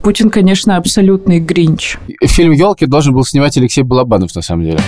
Путин, конечно, абсолютный гринч. Фильм «Елки» должен был снимать Алексей Балабанов, на самом деле.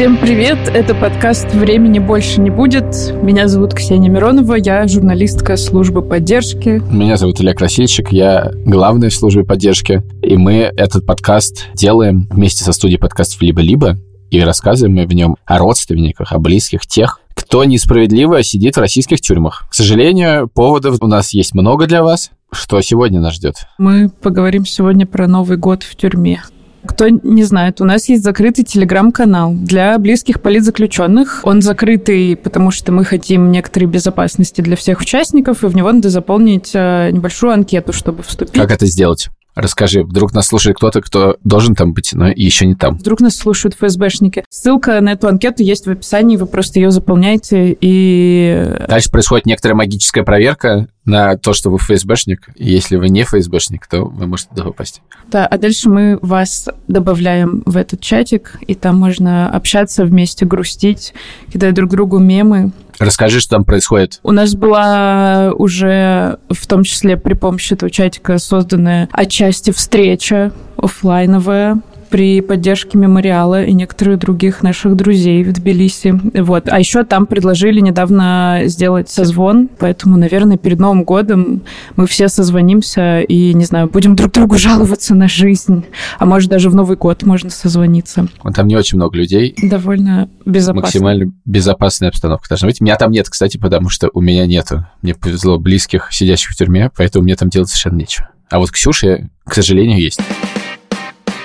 Всем привет, это подкаст «Времени больше не будет». Меня зовут Ксения Миронова, я журналистка службы поддержки. Меня зовут Илья Красильщик, я главный в службе поддержки. И мы этот подкаст делаем вместе со студией подкастов «Либо-либо». И рассказываем мы в нем о родственниках, о близких, тех, кто несправедливо сидит в российских тюрьмах. К сожалению, поводов у нас есть много для вас. Что сегодня нас ждет? Мы поговорим сегодня про Новый год в тюрьме. Кто не знает, у нас есть закрытый телеграм-канал для близких политзаключенных. Он закрытый, потому что мы хотим некоторой безопасности для всех участников, и в него надо заполнить э, небольшую анкету, чтобы вступить. Как это сделать? Расскажи, вдруг нас слушает кто-то, кто должен там быть, но еще не там. Вдруг нас слушают ФСБшники. Ссылка на эту анкету есть в описании, вы просто ее заполняете и... Дальше происходит некоторая магическая проверка на то, что вы ФСБшник. Если вы не ФСБшник, то вы можете туда попасть. Да, а дальше мы вас добавляем в этот чатик, и там можно общаться вместе, грустить, кидать друг другу мемы. Расскажи, что там происходит. У нас была уже, в том числе при помощи этого чатика, созданная отчасти встреча офлайновая при поддержке мемориала и некоторых других наших друзей в Тбилиси. Вот. А еще там предложили недавно сделать созвон, поэтому, наверное, перед Новым годом мы все созвонимся и, не знаю, будем друг другу жаловаться на жизнь. А может, даже в Новый год можно созвониться. Там не очень много людей. Довольно безопасно. Максимально безопасная обстановка должна быть. Меня там нет, кстати, потому что у меня нету. Мне повезло близких, сидящих в тюрьме, поэтому мне там делать совершенно нечего. А вот Ксюша, к сожалению, есть.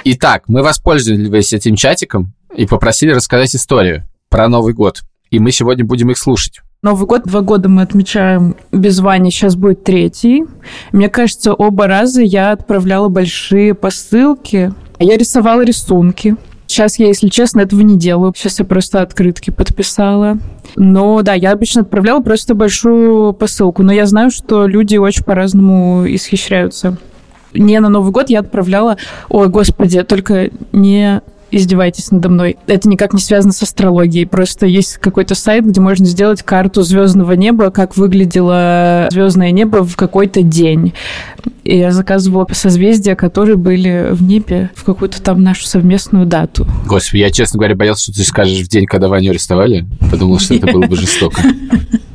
Итак, мы воспользовались этим чатиком и попросили рассказать историю про Новый год. И мы сегодня будем их слушать. Новый год, два года мы отмечаем без Вани, сейчас будет третий. Мне кажется, оба раза я отправляла большие посылки. Я рисовала рисунки. Сейчас я, если честно, этого не делаю. Сейчас я просто открытки подписала. Но да, я обычно отправляла просто большую посылку. Но я знаю, что люди очень по-разному исхищряются не на Новый год я отправляла... Ой, господи, только не издевайтесь надо мной. Это никак не связано с астрологией. Просто есть какой-то сайт, где можно сделать карту звездного неба, как выглядело звездное небо в какой-то день. И я заказывала созвездия, которые были в небе в какую-то там нашу совместную дату. Господи, я, честно говоря, боялся, что ты скажешь в день, когда Ваню арестовали. Подумал, что это было бы жестоко.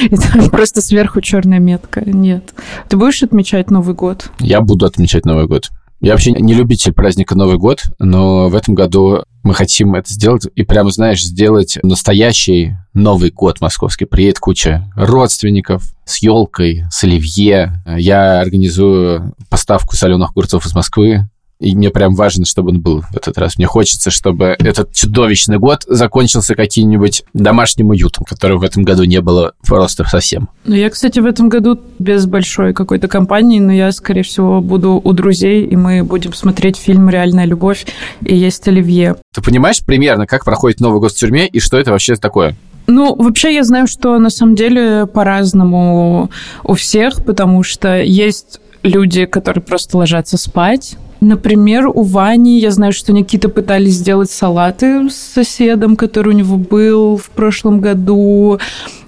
Просто сверху черная метка. Нет. Ты будешь отмечать Новый год? Я буду отмечать Новый год. Я вообще не любитель праздника Новый год, но в этом году мы хотим это сделать и прямо, знаешь, сделать настоящий Новый год московский. Приедет куча родственников с елкой, с оливье. Я организую поставку соленых огурцов из Москвы. И мне прям важно, чтобы он был в этот раз. Мне хочется, чтобы этот чудовищный год закончился каким-нибудь домашним уютом, которого в этом году не было просто совсем. Ну, я, кстати, в этом году без большой какой-то компании, но я, скорее всего, буду у друзей, и мы будем смотреть фильм «Реальная любовь» и есть оливье. Ты понимаешь примерно, как проходит Новый год в тюрьме и что это вообще такое? Ну, вообще я знаю, что на самом деле по-разному у всех, потому что есть люди, которые просто ложатся спать, Например, у Вани, я знаю, что Никита пытались сделать салаты с соседом, который у него был в прошлом году,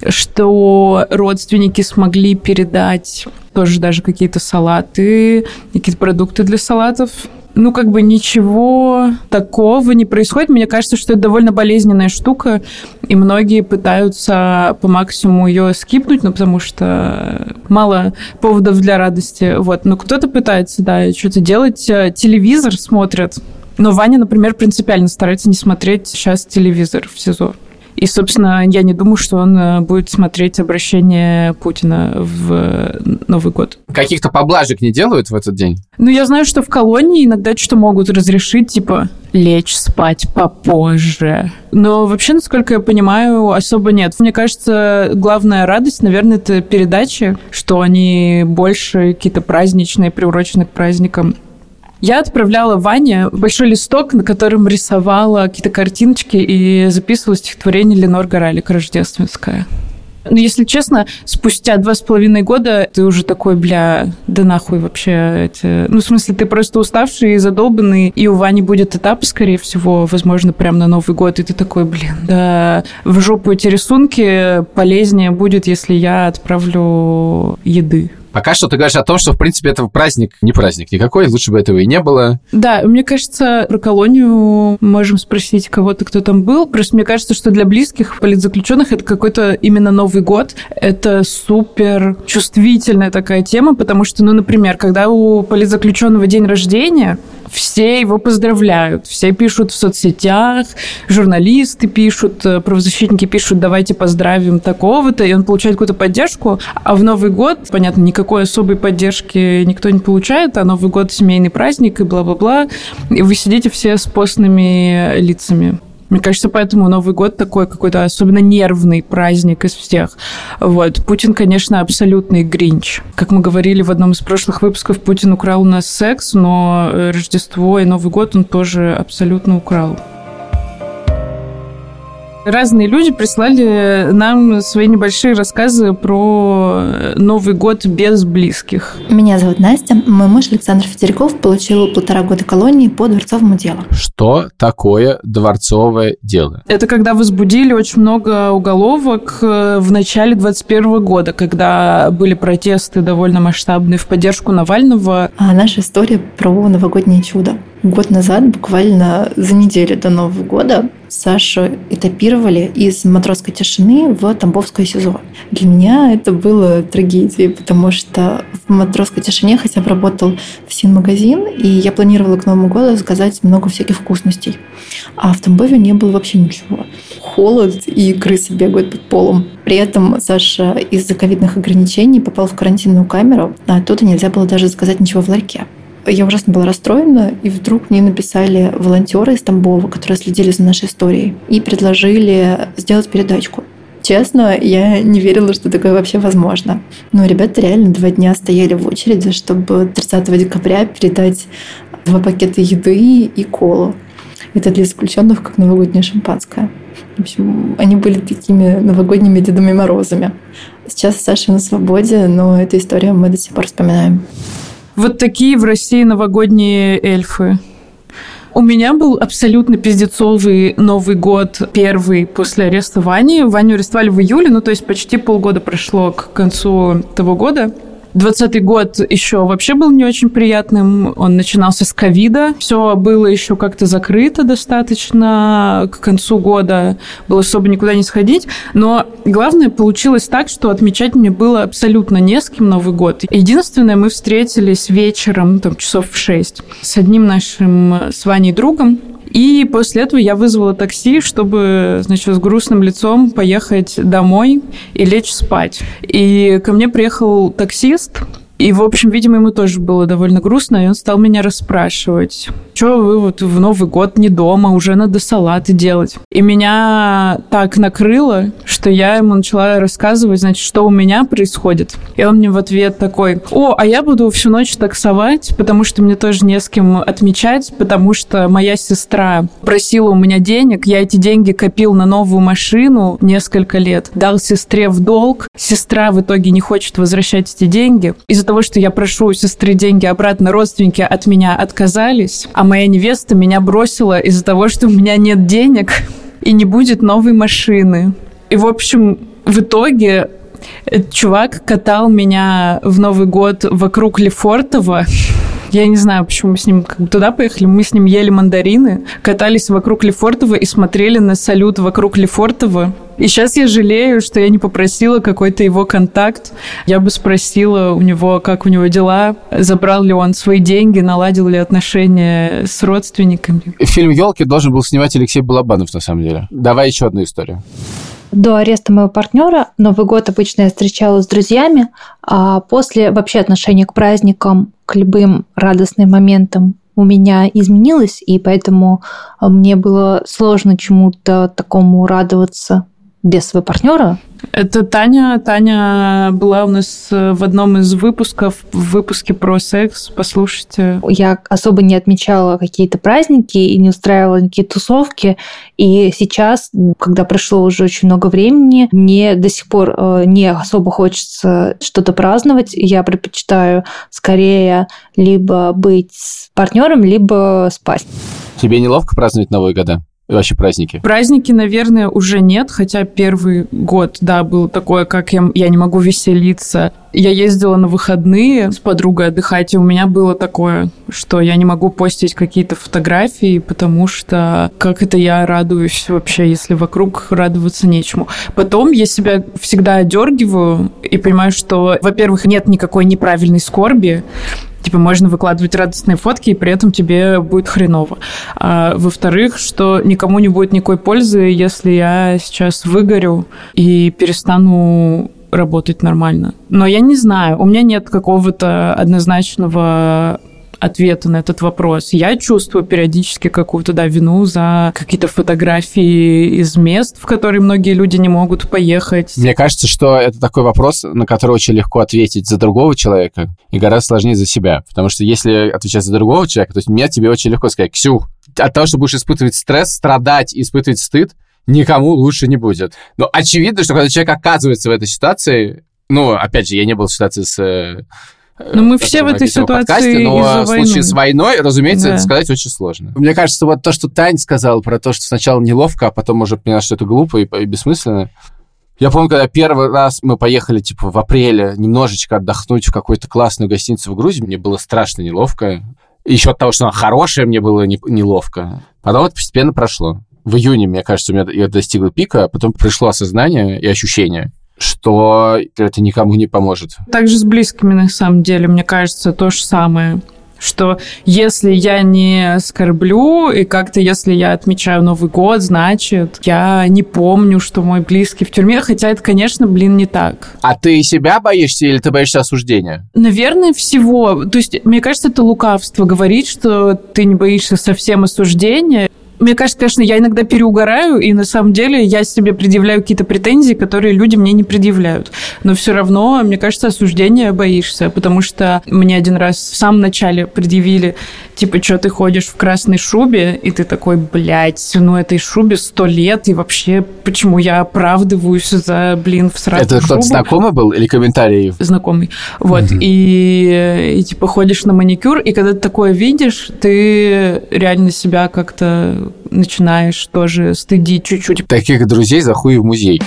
что родственники смогли передать тоже даже какие-то салаты, какие-то продукты для салатов ну, как бы ничего такого не происходит. Мне кажется, что это довольно болезненная штука, и многие пытаются по максимуму ее скипнуть, ну, потому что мало поводов для радости. Вот. Но кто-то пытается, да, что-то делать. Телевизор смотрят. Но Ваня, например, принципиально старается не смотреть сейчас телевизор в СИЗО. И, собственно, я не думаю, что он э, будет смотреть обращение Путина в э, Новый год. Каких-то поблажек не делают в этот день? Ну, я знаю, что в колонии иногда что могут разрешить, типа, лечь спать попозже. Но вообще, насколько я понимаю, особо нет. Мне кажется, главная радость, наверное, это передачи, что они больше какие-то праздничные, приурочены к праздникам. Я отправляла Ване большой листок, на котором рисовала какие-то картиночки и записывала стихотворение Ленор Горалик «Рождественское». Но если честно, спустя два с половиной года ты уже такой, бля, да нахуй вообще эти... Ну, в смысле, ты просто уставший и задолбанный, и у Вани будет этап, скорее всего, возможно, прям на Новый год, и ты такой, блин, да, в жопу эти рисунки полезнее будет, если я отправлю еды. Пока что ты говоришь о том, что, в принципе, это праздник не праздник никакой, лучше бы этого и не было. Да, мне кажется, про колонию можем спросить кого-то, кто там был. Просто мне кажется, что для близких политзаключенных это какой-то именно Новый год. Это супер чувствительная такая тема, потому что, ну, например, когда у политзаключенного день рождения, все его поздравляют, все пишут в соцсетях, журналисты пишут, э, правозащитники пишут, давайте поздравим такого-то, и он получает какую-то поддержку, а в Новый год, понятно, никакой особой поддержки никто не получает, а Новый год семейный праздник и бла-бла-бла, и вы сидите все с постными лицами. Мне кажется, поэтому Новый год такой какой-то особенно нервный праздник из всех. Вот. Путин, конечно, абсолютный гринч. Как мы говорили в одном из прошлых выпусков, Путин украл у нас секс, но э, Рождество и Новый год он тоже абсолютно украл. Разные люди прислали нам свои небольшие рассказы про Новый год без близких. Меня зовут Настя. Мой муж Александр Федериков получил полтора года колонии по дворцовому делу. Что такое дворцовое дело? Это когда возбудили очень много уголовок э, в начале 2021 года, когда были протесты довольно масштабные в поддержку Навального. А наша история про новогоднее чудо. Год назад, буквально за неделю до Нового года, Сашу этапировали из матросской тишины в Тамбовское СИЗО. Для меня это было трагедией, потому что в матросской тишине хотя бы работал ФСИН-магазин, и я планировала к Новому году заказать много всяких вкусностей. А в Тамбове не было вообще ничего. Холод и крысы бегают под полом. При этом Саша из-за ковидных ограничений попал в карантинную камеру, а оттуда нельзя было даже заказать ничего в ларьке. Я ужасно была расстроена, и вдруг мне написали волонтеры из Тамбова, которые следили за нашей историей, и предложили сделать передачку. Честно, я не верила, что такое вообще возможно. Но ребята реально два дня стояли в очереди, чтобы 30 декабря передать два пакета еды и колу. Это для заключенных как новогоднее шампанское. В общем, они были такими новогодними Дедами Морозами. Сейчас Саша на свободе, но эту историю мы до сих пор вспоминаем. Вот такие в России новогодние эльфы. У меня был абсолютно пиздецовый Новый год, первый после ареста Вани. Ваню арестовали в июле, ну то есть почти полгода прошло к концу того года. Двадцатый год еще вообще был не очень приятным. Он начинался с ковида. Все было еще как-то закрыто достаточно к концу года. Было особо никуда не сходить. Но главное, получилось так, что отмечать мне было абсолютно не с кем Новый год. Единственное, мы встретились вечером, там, часов в шесть, с одним нашим с Ваней другом. И после этого я вызвала такси, чтобы, значит, с грустным лицом поехать домой и лечь спать. И ко мне приехал таксист, и, в общем, видимо, ему тоже было довольно грустно, и он стал меня расспрашивать, что вы вот в Новый год не дома, уже надо салаты делать. И меня так накрыло, что я ему начала рассказывать, значит, что у меня происходит. И он мне в ответ такой, о, а я буду всю ночь таксовать, потому что мне тоже не с кем отмечать, потому что моя сестра просила у меня денег, я эти деньги копил на новую машину несколько лет, дал сестре в долг, сестра в итоге не хочет возвращать эти деньги. Из-за того, что я прошу у сестры деньги обратно, родственники от меня отказались, а моя невеста меня бросила из-за того, что у меня нет денег и не будет новой машины. И, в общем, в итоге этот чувак катал меня в Новый год вокруг Лефортово. Я не знаю, почему мы с ним туда поехали. Мы с ним ели мандарины, катались вокруг Лефортово и смотрели на салют вокруг Лефортово. И сейчас я жалею, что я не попросила какой-то его контакт. Я бы спросила у него, как у него дела, забрал ли он свои деньги, наладил ли отношения с родственниками. Фильм «Елки» должен был снимать Алексей Балабанов, на самом деле. Давай еще одну историю. До ареста моего партнера Новый год обычно я встречала с друзьями, а после вообще отношение к праздникам, к любым радостным моментам у меня изменилось, и поэтому мне было сложно чему-то такому радоваться без своего партнера. Это Таня. Таня была у нас э, в одном из выпусков, в выпуске про секс. Послушайте. Я особо не отмечала какие-то праздники и не устраивала никакие тусовки. И сейчас, когда прошло уже очень много времени, мне до сих пор э, не особо хочется что-то праздновать. Я предпочитаю скорее либо быть с партнером, либо спать. Тебе неловко праздновать Новые года? Вообще праздники? Праздники, наверное, уже нет, хотя первый год, да, был такое, как я, я не могу веселиться. Я ездила на выходные с подругой отдыхать, и у меня было такое, что я не могу постить какие-то фотографии, потому что как это я радуюсь вообще, если вокруг радоваться нечему. Потом я себя всегда одергиваю и понимаю, что, во-первых, нет никакой неправильной скорби, Типа можно выкладывать радостные фотки, и при этом тебе будет хреново. А, во-вторых, что никому не будет никакой пользы, если я сейчас выгорю и перестану работать нормально. Но я не знаю, у меня нет какого-то однозначного ответа на этот вопрос. Я чувствую периодически какую-то, да, вину за какие-то фотографии из мест, в которые многие люди не могут поехать. Мне кажется, что это такой вопрос, на который очень легко ответить за другого человека и гораздо сложнее за себя. Потому что если отвечать за другого человека, то есть мне тебе очень легко сказать, Ксю, от того, что будешь испытывать стресс, страдать, испытывать стыд, никому лучше не будет. Но очевидно, что когда человек оказывается в этой ситуации, ну, опять же, я не был в ситуации с э, но мы все в этой ситуации подкасте, но в случае с войной, разумеется, да. это сказать очень сложно. Мне кажется, вот то, что Тань сказал про то, что сначала неловко, а потом уже поняла, что это глупо и, и бессмысленно. Я помню, когда первый раз мы поехали, типа, в апреле немножечко отдохнуть в какую-то классную гостиницу в Грузии, мне было страшно неловко. Еще от того, что она хорошая, мне было не, неловко. Потом это постепенно прошло. В июне, мне кажется, у меня я достигла пика, а потом пришло осознание и ощущение, что это никому не поможет. Также с близкими, на самом деле, мне кажется, то же самое что если я не скорблю, и как-то если я отмечаю Новый год, значит, я не помню, что мой близкий в тюрьме, хотя это, конечно, блин, не так. А ты себя боишься или ты боишься осуждения? Наверное, всего. То есть, мне кажется, это лукавство говорить, что ты не боишься совсем осуждения. Мне кажется, конечно, я иногда переугораю, и на самом деле я себе предъявляю какие-то претензии, которые люди мне не предъявляют. Но все равно, мне кажется, осуждения боишься, потому что мне один раз в самом начале предъявили, типа, что ты ходишь в красной шубе, и ты такой, блядь, ну этой шубе сто лет, и вообще, почему я оправдываюсь за, блин, в сраку Это кто-то знакомый был или комментарий? Знакомый. Вот, mm-hmm. и, и, типа, ходишь на маникюр, и когда ты такое видишь, ты реально себя как-то начинаешь тоже стыдить чуть-чуть. Таких друзей за хуй в музей.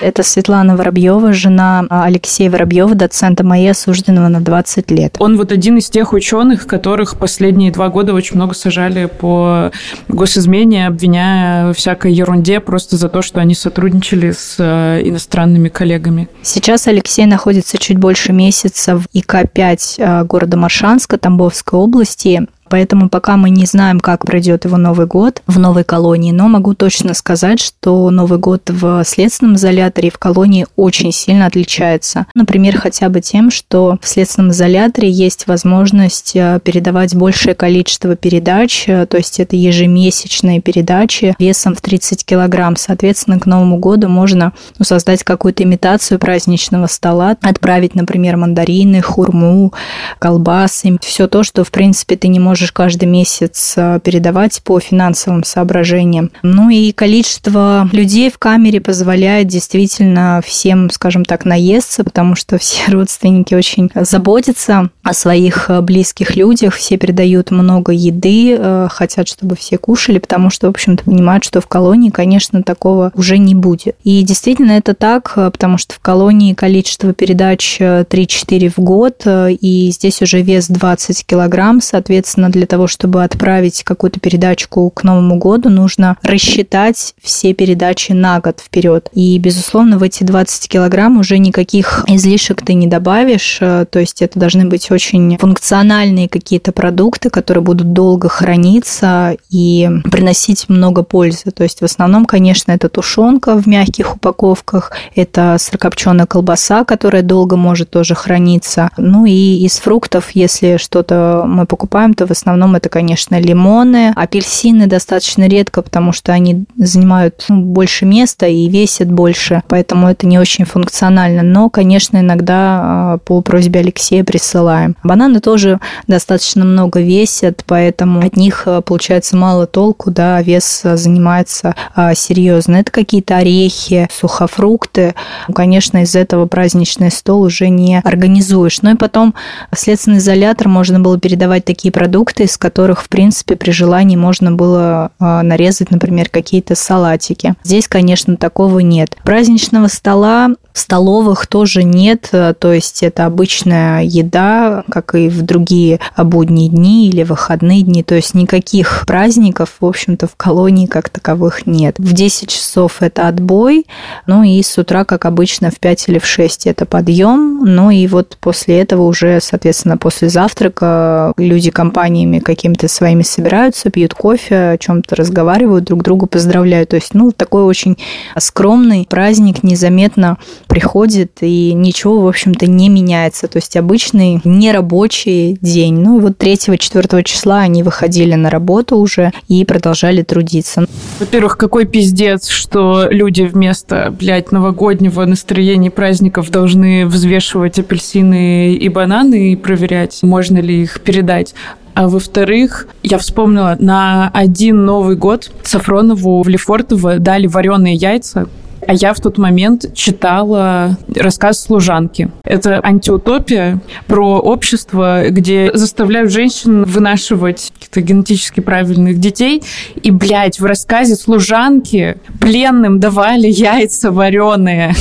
Это Светлана Воробьева, жена Алексея Воробьева, доцента МАИ, осужденного на 20 лет. Он вот один из тех ученых, которых последние два года очень много сажали по госизмене, обвиняя всякой ерунде просто за то, что они сотрудничали с э, иностранными коллегами. Сейчас Алексей находится чуть больше месяца в ИК-5 э, города Маршанска, Тамбовской области. Поэтому пока мы не знаем, как пройдет его Новый год в новой колонии, но могу точно сказать, что Новый год в следственном изоляторе и в колонии очень сильно отличается. Например, хотя бы тем, что в следственном изоляторе есть возможность э, передавать большее количество передач, э, то есть это ежемесячные передачи весом в 30 килограмм. Соответственно, к Новому году можно ну, создать какую-то имитацию праздничного стола, отправить, например, мандарины, хурму, колбасы, все то, что, в принципе, ты не можешь можешь каждый месяц э, передавать по финансовым соображениям. Ну и количество людей в камере позволяет действительно всем, скажем так, наесться, потому что все родственники очень заботятся о своих э, близких людях, все передают много еды, э, хотят, чтобы все кушали, потому что, в общем-то, понимают, что в колонии, конечно, такого уже не будет. И действительно это так, потому что в колонии количество передач 3-4 в год, и здесь уже вес 20 килограмм, соответственно, Соответственно, для того, чтобы отправить какую-то передачку к Новому году, нужно рассчитать все передачи на год вперед. И, безусловно, в эти 20 килограмм уже никаких излишек ты не добавишь. Э, то есть это должны быть очень функциональные какие-то продукты, которые будут долго храниться и приносить много пользы. То есть в основном, конечно, это тушенка в мягких упаковках, это сырокопченая колбаса, которая долго может тоже храниться. Ну и из фруктов, если что-то мы покупаем, то в основном это, конечно, лимоны, апельсины достаточно редко, потому что они занимают ну, больше места и весят больше, поэтому это не очень функционально. Но, конечно, иногда а, по просьбе Алексея присылаем. Бананы тоже достаточно много весят, поэтому от них а, получается мало толку, да, вес занимается серьезно. Это какие-то орехи, сухофрукты. Конечно, из этого праздничный стол уже не организуешь. Ну и потом в следственный изолятор можно было передавать такие продукты, из которых, в принципе, при желании можно было а, нарезать, например, какие-то салатики. Здесь, конечно, такого нет. Праздничного стола столовых тоже нет, то есть это обычная еда, как и в другие будние дни или выходные дни, то есть никаких праздников, в общем-то, в колонии как таковых нет. В 10 часов это отбой, ну и с утра, как обычно, в 5 или в 6 это подъем, ну и вот после этого уже, соответственно, после завтрака люди компаниями какими-то своими собираются, пьют кофе, о чем-то разговаривают, друг друга поздравляют. То есть, ну, такой очень скромный праздник, незаметно приходит, и ничего, в общем-то, не меняется. То есть обычный нерабочий день. Ну и вот 3-4 числа они выходили на работу уже и продолжали трудиться. Во-первых, какой пиздец, что люди вместо, блядь, новогоднего настроения праздников должны взвешивать апельсины и бананы и проверять, можно ли их передать. А во-вторых, я вспомнила, на один Новый год Сафронову в Лефортово дали вареные яйца, а я в тот момент читала рассказ служанки. Это антиутопия про общество, где заставляют женщин вынашивать каких-то генетически правильных детей. И, блядь, в рассказе служанки пленным давали яйца вареные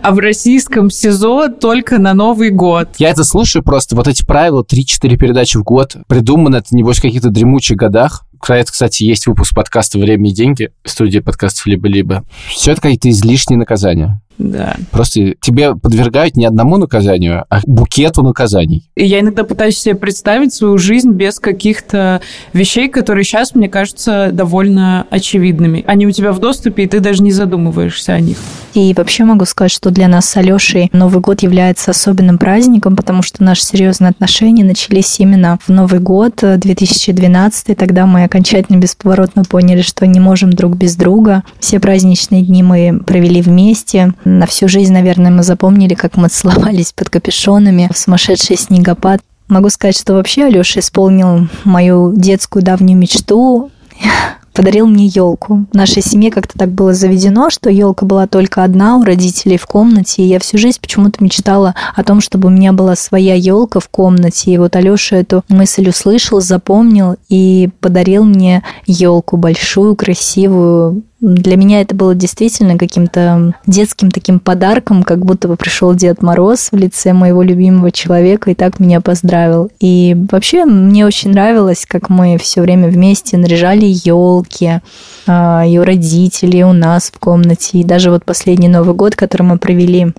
а в российском СИЗО только на Новый год. Я это слушаю просто, вот эти правила, 3-4 передачи в год, придуманы это, небось, в каких-то дремучих годах. Кстати, есть выпуск подкаста «Время и деньги», студия подкастов «Либо-либо». Все это какие-то излишние наказания. Да. Просто тебе подвергают не одному наказанию, а букету наказаний. И я иногда пытаюсь себе представить свою жизнь без каких-то вещей, которые сейчас, мне кажутся, довольно очевидными. Они у тебя в доступе, и ты даже не задумываешься о них. И вообще могу сказать, что для нас с Алешей Новый год является особенным праздником, потому что наши серьезные отношения начались именно в Новый год 2012. Тогда мы окончательно бесповоротно поняли, что не можем друг без друга. Все праздничные дни мы провели вместе. На всю жизнь, наверное, мы запомнили, как мы целовались под капюшонами в сумасшедший снегопад. Могу сказать, что вообще Алеша исполнил мою детскую давнюю мечту подарил мне елку. В нашей семье как-то так было заведено, что елка была только одна у родителей в комнате, и я всю жизнь почему-то мечтала о том, чтобы у меня была своя елка в комнате. И вот Алеша эту мысль услышал, запомнил и подарил мне елку большую, красивую, для меня это было действительно каким-то детским таким подарком, как будто бы пришел Дед Мороз в лице моего любимого человека и так меня поздравил. И вообще мне очень нравилось, как мы все время вместе наряжали елки, а, и у родителей, и у нас в комнате. И даже вот последний Новый год, который мы провели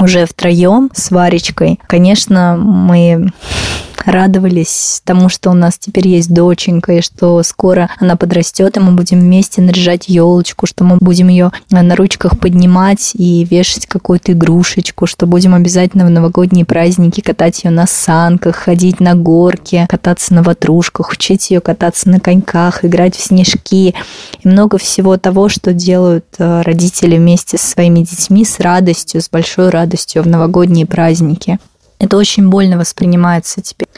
уже втроем с Варечкой, конечно, мы радовались тому, что у нас теперь есть доченька, и что скоро она подрастет, и мы будем вместе наряжать елочку, что мы будем ее на ручках поднимать и вешать какую-то игрушечку, что будем обязательно в новогодние праздники катать ее на санках, ходить на горке, кататься на ватрушках, учить ее кататься на коньках, играть в снежки и много всего того, что делают э, родители вместе со своими детьми с радостью, с большой радостью в новогодние праздники. Это очень больно воспринимается теперь.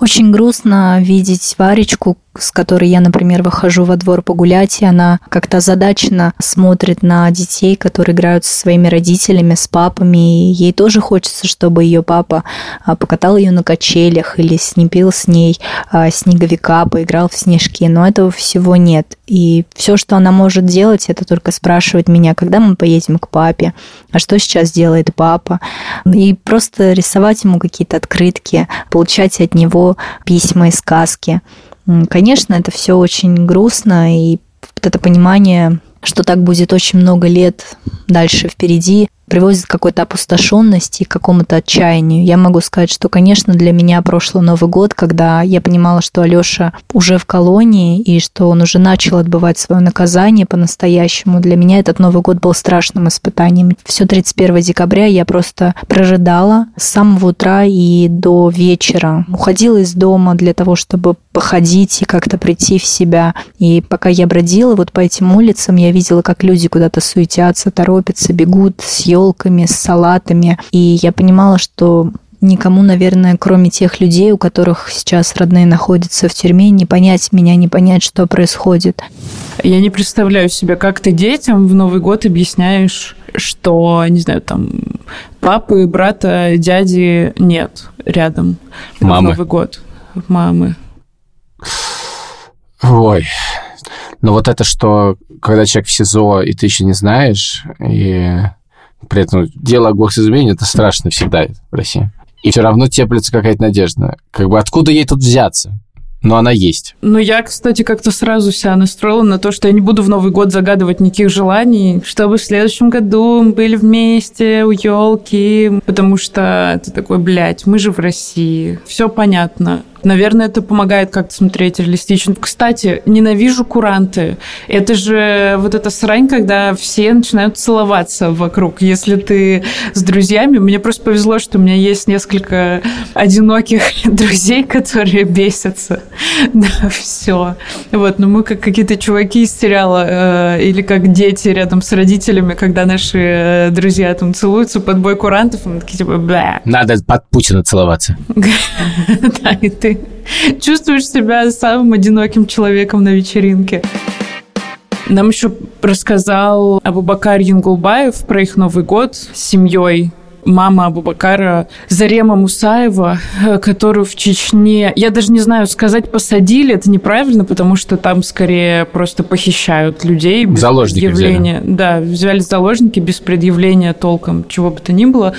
Очень грустно видеть Варечку, с которой я, например, выхожу во двор погулять, и она как-то задачно смотрит на детей, которые играют со своими родителями, с папами, и ей тоже хочется, чтобы ее папа а, покатал ее на качелях или снепил с ней а, снеговика, поиграл в снежки, но этого всего нет. И все, что она может делать, это только спрашивать меня, когда мы поедем к папе, а что сейчас делает папа, и просто рисовать ему какие-то открытки, получать от него письма и сказки. Конечно, это все очень грустно, и вот это понимание, что так будет очень много лет дальше впереди, приводит к какой-то опустошенности к какому-то отчаянию. Я могу сказать, что, конечно, для меня прошлый Новый год, когда я понимала, что Алёша уже в колонии и что он уже начал отбывать свое наказание по-настоящему, для меня этот Новый год был страшным испытанием. Все 31 декабря я просто прожидала с самого утра и до вечера. Уходила из дома для того, чтобы походить и как-то прийти в себя. И пока я бродила вот по этим улицам, я видела, как люди куда-то суетятся, торопятся, бегут с елками, с салатами. И я понимала, что никому, наверное, кроме тех людей, у которых сейчас родные находятся в тюрьме, не понять меня, не понять, что происходит. Я не представляю себе, как ты детям в Новый год объясняешь, что, не знаю, там, папы, брата, дяди нет рядом Мамы. в Новый год. Мамы. Ой. Но вот это, что когда человек в СИЗО, и ты еще не знаешь, и при этом дело о госизмене, это страшно всегда в России. И все равно теплится какая-то надежда. Как бы откуда ей тут взяться? Но она есть. Ну, я, кстати, как-то сразу себя настроила на то, что я не буду в Новый год загадывать никаких желаний, чтобы в следующем году мы были вместе у елки, потому что это такой, блядь, мы же в России, все понятно. Наверное, это помогает как-то смотреть реалистично. Кстати, ненавижу куранты. Это же вот эта срань, когда все начинают целоваться вокруг. Если ты с друзьями, мне просто повезло, что у меня есть несколько одиноких друзей, которые бесятся. Да, все. Вот, но мы как какие-то чуваки из сериала э, или как дети рядом с родителями, когда наши э, друзья там целуются под бой курантов, мы такие типа, бля. Надо под Путина целоваться. Да, и ты чувствуешь себя самым одиноким человеком на вечеринке. Нам еще рассказал Абубакар Янгулбаев про их Новый год с семьей мама Абубакара Зарема Мусаева, э, которую в Чечне, я даже не знаю, сказать посадили, это неправильно, потому что там скорее просто похищают людей. Без Заложники предъявления. Да, взяли заложники без предъявления толком чего бы то ни было.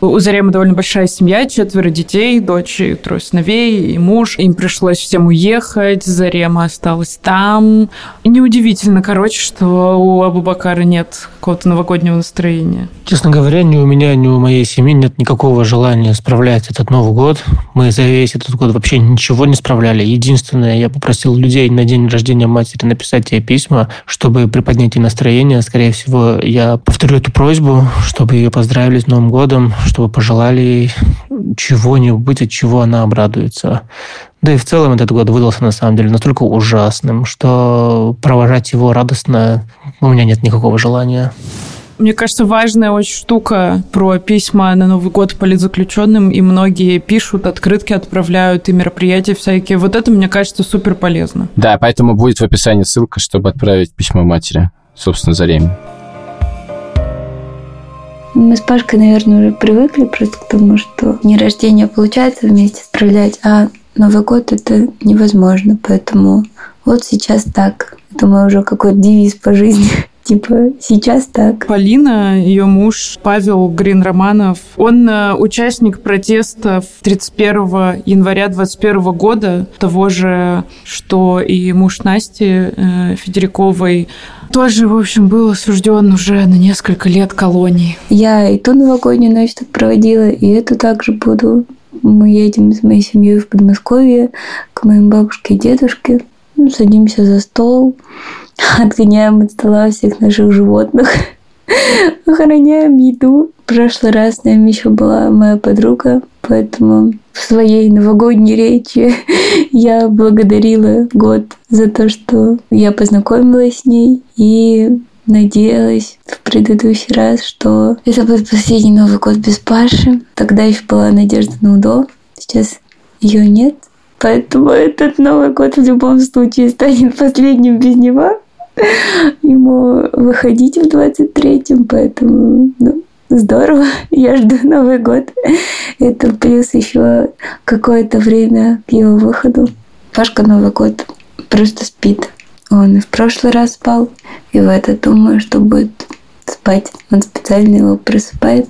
У Заремы довольно большая семья, четверо детей, дочь и трое сыновей, и муж. Им пришлось всем уехать, Зарема осталась там. И неудивительно, короче, что у Абубакара нет какого-то новогоднего настроения. Честно говоря, ни у меня, ни у моей семьи нет никакого желания справлять этот Новый год. Мы за весь этот год вообще ничего не справляли. Единственное, я попросил людей на день рождения матери написать ей письма, чтобы приподнять ей настроение. Скорее всего, я повторю эту просьбу, чтобы ее поздравили с Новым годом, чтобы пожелали ей чего-нибудь, от чего она обрадуется. Да и в целом этот год выдался на самом деле настолько ужасным, что провожать его радостно у меня нет никакого желания. Мне кажется, важная очень штука про письма на Новый год политзаключенным, и многие пишут, открытки отправляют, и мероприятия всякие. Вот это, мне кажется, супер полезно. Да, поэтому будет в описании ссылка, чтобы отправить письмо матери, собственно, Зареме. Мы с Пашкой, наверное, уже привыкли просто к тому, что не рождение получается вместе справлять, а Новый год это невозможно. Поэтому вот сейчас так. Это мой уже какой-то девиз по жизни. Типа, сейчас так. Полина, ее муж Павел Грин Романов, он э, участник протестов 31 января 21 года, того же, что и муж Насти э, Федериковой, тоже, в общем, был осужден уже на несколько лет колонии. Я и ту новогоднюю ночь так проводила, и эту также буду. Мы едем с моей семьей в Подмосковье к моим бабушке и дедушке. Ну, садимся за стол, отгоняем от стола всех наших животных, охраняем еду. В прошлый раз с нами еще была моя подруга, поэтому в своей новогодней речи я благодарила год за то, что я познакомилась с ней и надеялась в предыдущий раз, что это будет последний Новый год без Паши. Тогда еще была Надежда на УДО, сейчас ее нет. Поэтому этот Новый год в любом случае станет последним без него. Ему выходить в 23-м, поэтому ну, здорово. Я жду Новый год. Это плюс еще какое-то время к его выходу. Пашка Новый год просто спит. Он и в прошлый раз спал, и в этот думаю, что будет спать. Он специально его просыпает.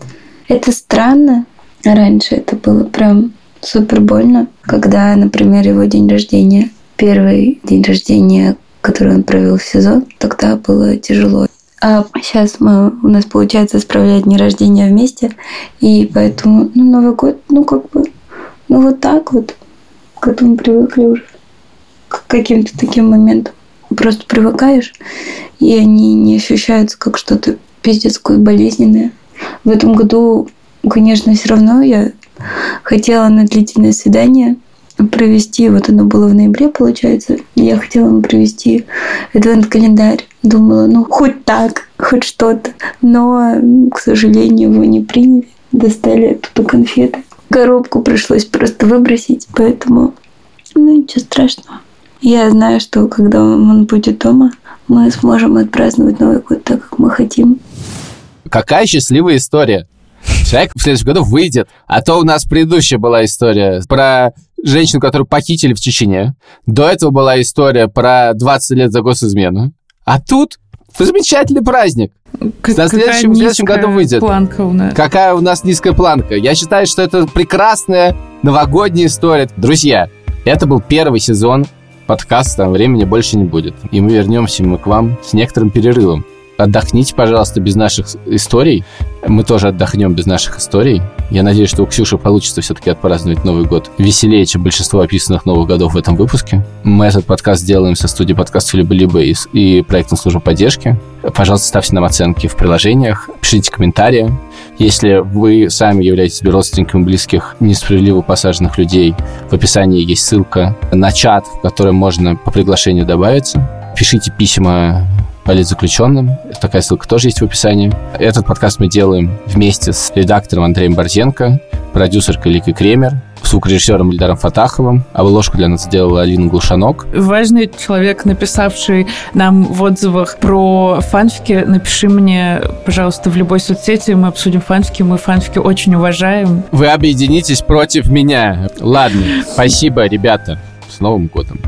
Это странно. Раньше это было прям супер больно, когда, например, его день рождения, первый день рождения, который он провел в СИЗО, тогда было тяжело. А сейчас мы, у нас получается справлять дни рождения вместе, и поэтому ну, Новый год, ну как бы, ну вот так вот, к этому привыкли уже, к каким-то таким моментам. Просто привыкаешь, и они не ощущаются как что-то пиздец какое болезненное. В этом году, конечно, все равно я хотела на длительное свидание провести, вот оно было в ноябре, получается, я хотела провести адвент-календарь. Думала, ну, хоть так, хоть что-то. Но, к сожалению, его не приняли. Достали оттуда конфеты. Коробку пришлось просто выбросить, поэтому, ну, ничего страшного. Я знаю, что когда он будет дома, мы сможем отпраздновать Новый год так, как мы хотим. Какая счастливая история. Человек в следующем году выйдет. А то у нас предыдущая была история про женщину, которую похитили в Чечне. До этого была история про 20 лет за госизмену. А тут замечательный праздник. К- На следующем- в следующем году выйдет. Планка у нас. Какая у нас низкая планка. Я считаю, что это прекрасная новогодняя история. Друзья, это был первый сезон подкаста «Времени больше не будет». И мы вернемся мы к вам с некоторым перерывом. Отдохните, пожалуйста, без наших историй. Мы тоже отдохнем без наших историй. Я надеюсь, что у Ксюши получится все-таки отпраздновать Новый год веселее, чем большинство описанных новых годов в этом выпуске. Мы этот подкаст делаем со студией подкаста «Либо-либо» и, и проектом службы поддержки. Пожалуйста, ставьте нам оценки в приложениях, пишите комментарии. Если вы сами являетесь родственниками близких несправедливо посаженных людей, в описании есть ссылка на чат, в который можно по приглашению добавиться. Пишите письма политзаключенным. Такая ссылка тоже есть в описании. Этот подкаст мы делаем вместе с редактором Андреем Борзенко, продюсеркой Ликой Кремер, звукорежиссером Ильдаром Фатаховым. Обложку для нас сделала Алина Глушанок. Важный человек, написавший нам в отзывах про фанфики, напиши мне, пожалуйста, в любой соцсети, мы обсудим фанфики, мы фанфики очень уважаем. Вы объединитесь против меня. Ладно, спасибо, ребята. С Новым годом.